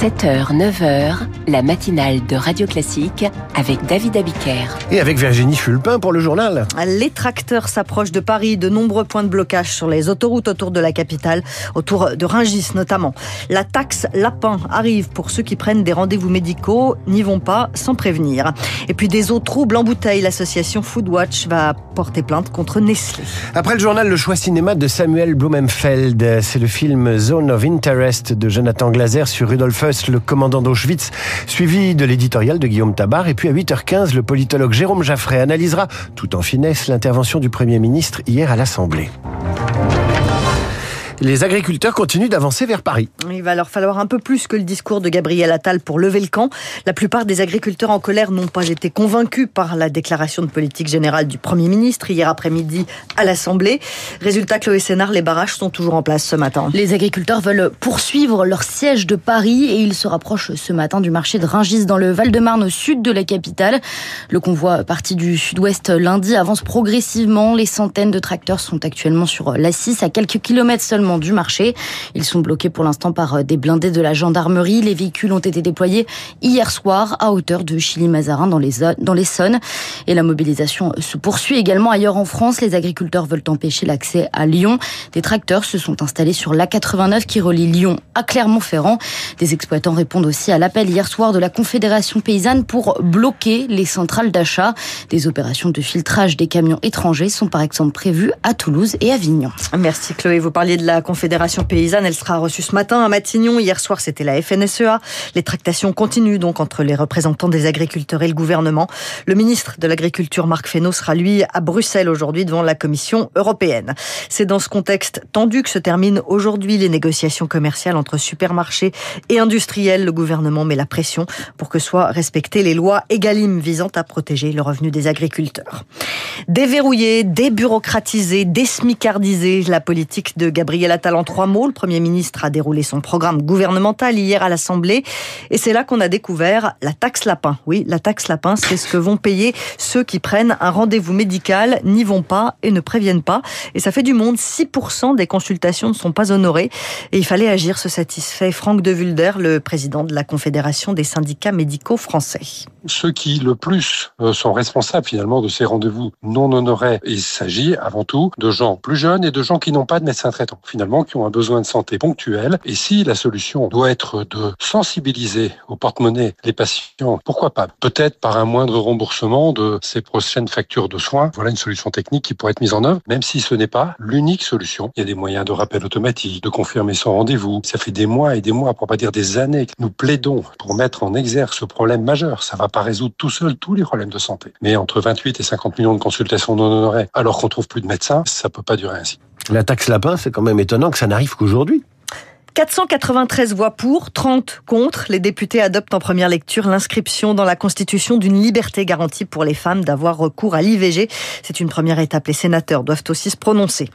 7h, 9h, la matinale de Radio Classique avec David Abiker. Et avec Virginie Fulpin pour le journal. Les tracteurs s'approchent de Paris, de nombreux points de blocage sur les autoroutes autour de la capitale, autour de Rungis notamment. La taxe lapin arrive pour ceux qui prennent des rendez-vous médicaux, n'y vont pas sans prévenir. Et puis des eaux troubles en bouteille, l'association Foodwatch va porter plainte contre Nestlé. Après le journal, le choix cinéma de Samuel Blumenfeld, c'est le film Zone of Interest de Jonathan Glazer sur Rudolf Huss, le commandant d'Auschwitz, suivi de l'éditorial de Guillaume Tabar. Et puis à 8h15, le politologue Jérôme Jaffray analysera tout en finesse l'intervention du Premier ministre hier à l'Assemblée. Les agriculteurs continuent d'avancer vers Paris. Il va leur falloir un peu plus que le discours de Gabriel Attal pour lever le camp. La plupart des agriculteurs en colère n'ont pas été convaincus par la déclaration de politique générale du Premier ministre hier après-midi à l'Assemblée. Résultat, Chloé Sénard, les barrages sont toujours en place ce matin. Les agriculteurs veulent poursuivre leur siège de Paris et ils se rapprochent ce matin du marché de Ringis dans le Val-de-Marne au sud de la capitale. Le convoi parti du sud-ouest lundi avance progressivement. Les centaines de tracteurs sont actuellement sur la 6 à quelques kilomètres seulement du marché. Ils sont bloqués pour l'instant par euh, des blindés de la gendarmerie. Les véhicules ont été déployés hier soir à hauteur de Chili-Mazarin dans les, dans les Sonnes. Et la mobilisation se poursuit également ailleurs en France. Les agriculteurs veulent empêcher l'accès à Lyon. Des tracteurs se sont installés sur l'A89 qui relie Lyon à Clermont-Ferrand. Des exploitants répondent aussi à l'appel hier soir de la Confédération paysanne pour bloquer les centrales d'achat. Des opérations de filtrage des camions étrangers sont par exemple prévues à Toulouse et Avignon. Merci Chloé. Vous parliez de la Confédération paysanne. Elle sera reçue ce matin à Matignon. Hier soir, c'était la FNSEA. Les tractations continuent donc entre les représentants des agriculteurs et le gouvernement. Le ministre de l'Agriculture, Marc Fesneau, sera lui à Bruxelles aujourd'hui devant la Commission européenne. C'est dans ce contexte tendu que se terminent aujourd'hui les négociations commerciales entre supermarchés et industriels. Le gouvernement met la pression pour que soient respectées les lois EGalim visant à protéger le revenu des agriculteurs. Déverrouiller, débureaucratiser, désmicardiser la politique de Gabriel Attal en trois mots. Le Premier ministre a déroulé son programme gouvernemental hier à l'Assemblée. Et c'est là qu'on a découvert la taxe lapin. Oui, la taxe lapin, c'est ce que vont payer ceux qui prennent un rendez-vous médical, n'y vont pas et ne préviennent pas. Et ça fait du monde. 6% des consultations ne sont pas honorées. Et il fallait agir, se satisfait Franck de Vulder, le président de la Confédération des syndicats médicaux français. Ceux qui le plus euh, sont responsables finalement de ces rendez-vous non honorés, il s'agit avant tout de gens plus jeunes et de gens qui n'ont pas de médecin traitant finalement, qui ont un besoin de santé ponctuel. Et si la solution doit être de sensibiliser au porte-monnaie les patients, pourquoi pas? Peut-être par un moindre remboursement de ces prochaines factures de soins. Voilà une solution technique qui pourrait être mise en œuvre, même si ce n'est pas l'unique solution. Il y a des moyens de rappel automatique, de confirmer son rendez-vous. Ça fait des mois et des mois, pour pas dire des années, que nous plaidons pour mettre en exergue ce problème majeur. Ça va pas résoudre tout seul tous les problèmes de santé. Mais entre 28 et 50 millions de consultations non honorées, alors qu'on trouve plus de médecins, ça peut pas durer ainsi. La taxe lapin, c'est quand même étonnant que ça n'arrive qu'aujourd'hui. 493 voix pour, 30 contre. Les députés adoptent en première lecture l'inscription dans la Constitution d'une liberté garantie pour les femmes d'avoir recours à l'IVG. C'est une première étape. Les sénateurs doivent aussi se prononcer.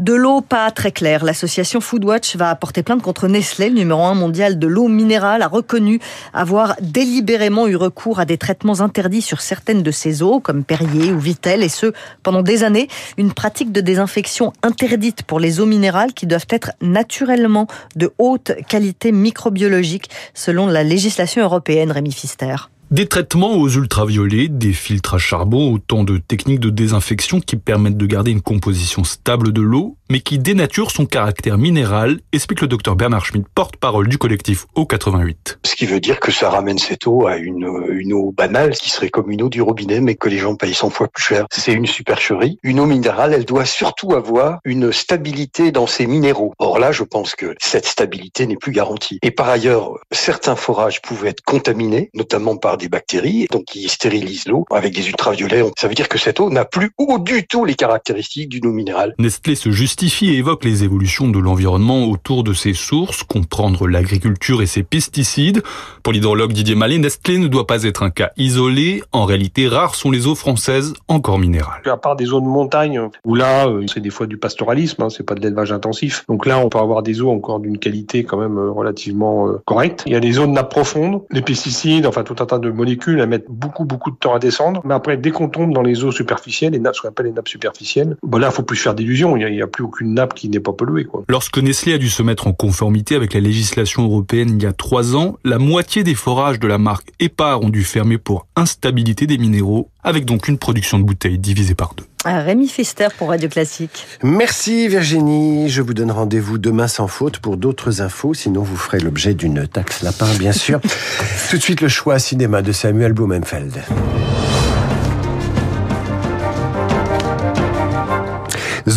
De l'eau pas très claire. L'association Foodwatch va porter plainte contre Nestlé, le numéro un mondial de l'eau minérale, a reconnu avoir délibérément eu recours à des traitements interdits sur certaines de ses eaux, comme Perrier ou Vitel, et ce, pendant des années. Une pratique de désinfection interdite pour les eaux minérales qui doivent être naturellement de haute qualité microbiologique selon la législation européenne, Rémi Fister. Des traitements aux ultraviolets, des filtres à charbon, autant de techniques de désinfection qui permettent de garder une composition stable de l'eau, mais qui dénaturent son caractère minéral, explique le docteur Bernard Schmidt, porte-parole du collectif O88. Ce qui veut dire que ça ramène cette eau à une, une eau banale, qui serait comme une eau du robinet, mais que les gens payent 100 fois plus cher. C'est une supercherie. Une eau minérale, elle doit surtout avoir une stabilité dans ses minéraux. Or là, je pense que cette stabilité n'est plus garantie. Et par ailleurs, certains forages pouvaient être contaminés, notamment par des bactéries, donc qui stérilisent l'eau avec des ultraviolets. Ça veut dire que cette eau n'a plus ou du tout les caractéristiques d'une eau minérale. Nestlé se justifie et évoque les évolutions de l'environnement autour de ses sources, comprendre l'agriculture et ses pesticides. Pour l'hydrologue Didier Mallet, Nestlé ne doit pas être un cas isolé. En réalité, rares sont les eaux françaises encore minérales. À part des zones de montagne, où là, euh, c'est des fois du pastoralisme, hein, c'est pas de l'élevage intensif. Donc là, on peut avoir des eaux encore d'une qualité quand même euh, relativement euh, correcte. Il y a des zones nappes profondes, les pesticides, enfin tout un tas de molécules, elles mettent beaucoup, beaucoup de temps à descendre. Mais après, dès qu'on tombe dans les eaux superficielles, les nappes, ce qu'on appelle les nappes superficielles, bon là, faut plus faire d'illusions. Il n'y a, plus aucune nappe qui n'est pas polluée. Quoi. Lorsque Nestlé a dû se mettre en conformité avec la législation européenne il y a trois ans, la moitié des forages de la marque Epar ont dû fermer pour instabilité des minéraux, avec donc une production de bouteilles divisée par deux. Ah, Rémi Fister pour Radio Classique. Merci Virginie. Je vous donne rendez-vous demain sans faute pour d'autres infos. Sinon, vous ferez l'objet d'une taxe lapin, bien sûr. Tout de suite, le choix cinéma de Samuel Blumenfeld.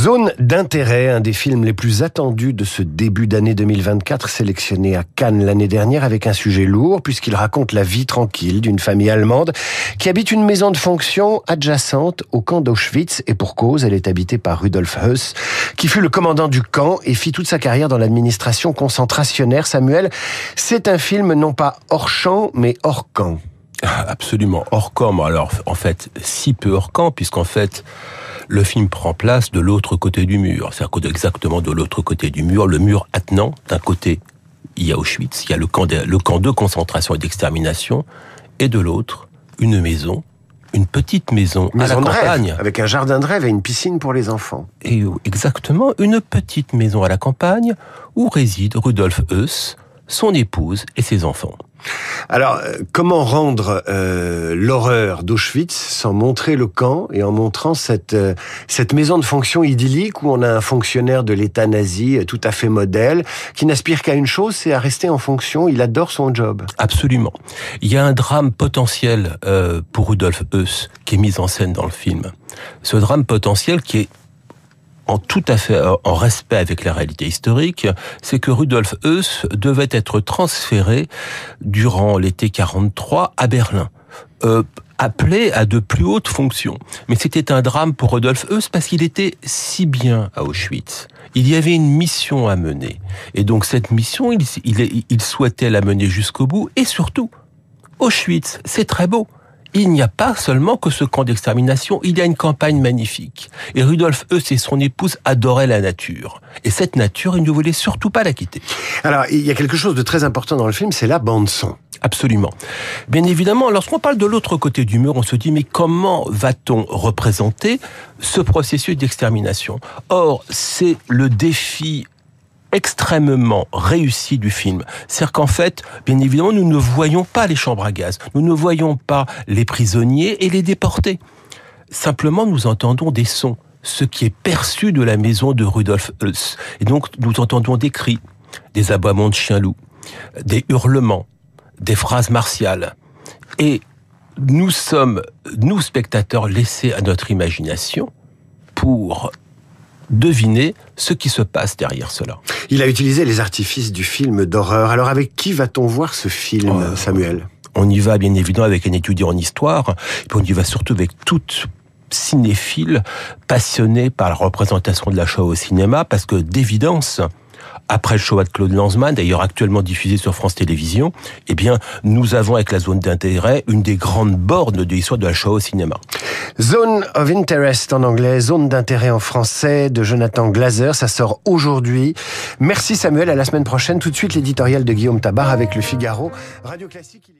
Zone d'intérêt, un des films les plus attendus de ce début d'année 2024, sélectionné à Cannes l'année dernière avec un sujet lourd puisqu'il raconte la vie tranquille d'une famille allemande qui habite une maison de fonction adjacente au camp d'Auschwitz et pour cause, elle est habitée par Rudolf Heuss qui fut le commandant du camp et fit toute sa carrière dans l'administration concentrationnaire. Samuel, c'est un film non pas hors champ mais hors camp. Absolument, hors camp. Alors en fait, si peu hors camp puisqu'en fait le film prend place de l'autre côté du mur. C'est-à-dire exactement de l'autre côté du mur, le mur attenant, d'un côté, il y a Auschwitz, il y a le camp de, le camp de concentration et d'extermination, et de l'autre, une maison, une petite maison, à la campagne. avec un jardin de rêve et une piscine pour les enfants. Et exactement, une petite maison à la campagne où réside Rudolf Heuss, son épouse et ses enfants. Alors, euh, comment rendre euh, l'horreur d'Auschwitz sans montrer le camp et en montrant cette euh, cette maison de fonction idyllique où on a un fonctionnaire de l'État nazi tout à fait modèle qui n'aspire qu'à une chose, c'est à rester en fonction. Il adore son job. Absolument. Il y a un drame potentiel pour Rudolf Heuss qui est mis en scène dans le film. Ce drame potentiel qui est en tout à fait en respect avec la réalité historique, c'est que Rudolf Heuss devait être transféré durant l'été 43 à Berlin. Euh, appelé à de plus hautes fonctions. Mais c'était un drame pour Rudolf Heuss parce qu'il était si bien à Auschwitz. Il y avait une mission à mener. Et donc cette mission, il, il, il souhaitait la mener jusqu'au bout. Et surtout, Auschwitz, c'est très beau il n'y a pas seulement que ce camp d'extermination, il y a une campagne magnifique. Et Rudolf Heuss et son épouse adoraient la nature. Et cette nature, ils ne voulaient surtout pas la quitter. Alors, il y a quelque chose de très important dans le film, c'est la bande-son. Absolument. Bien évidemment, lorsqu'on parle de l'autre côté du mur, on se dit, mais comment va-t-on représenter ce processus d'extermination? Or, c'est le défi extrêmement réussi du film. C'est-à-dire qu'en fait, bien évidemment, nous ne voyons pas les chambres à gaz, nous ne voyons pas les prisonniers et les déportés. Simplement, nous entendons des sons, ce qui est perçu de la maison de Rudolf Heuss. Et donc, nous entendons des cris, des aboiements de chiens-loups, des hurlements, des phrases martiales. Et nous sommes, nous spectateurs, laissés à notre imagination pour deviner ce qui se passe derrière cela. Il a utilisé les artifices du film d'horreur. Alors avec qui va-t-on voir ce film, oh, Samuel? On y va bien évidemment avec un étudiant en histoire, et puis on y va surtout avec toute cinéphile passionné par la représentation de la Shoah au cinéma, parce que d'évidence, après le Shoah de Claude Lanzmann, d'ailleurs actuellement diffusé sur France Télévisions, eh bien, nous avons avec la zone d'intérêt une des grandes bornes de l'histoire de la Shoah au cinéma. Zone of Interest en anglais, zone d'intérêt en français de Jonathan Glazer, ça sort aujourd'hui. Merci Samuel, à la semaine prochaine. Tout de suite l'éditorial de Guillaume Tabar avec le Figaro. Radio Classique.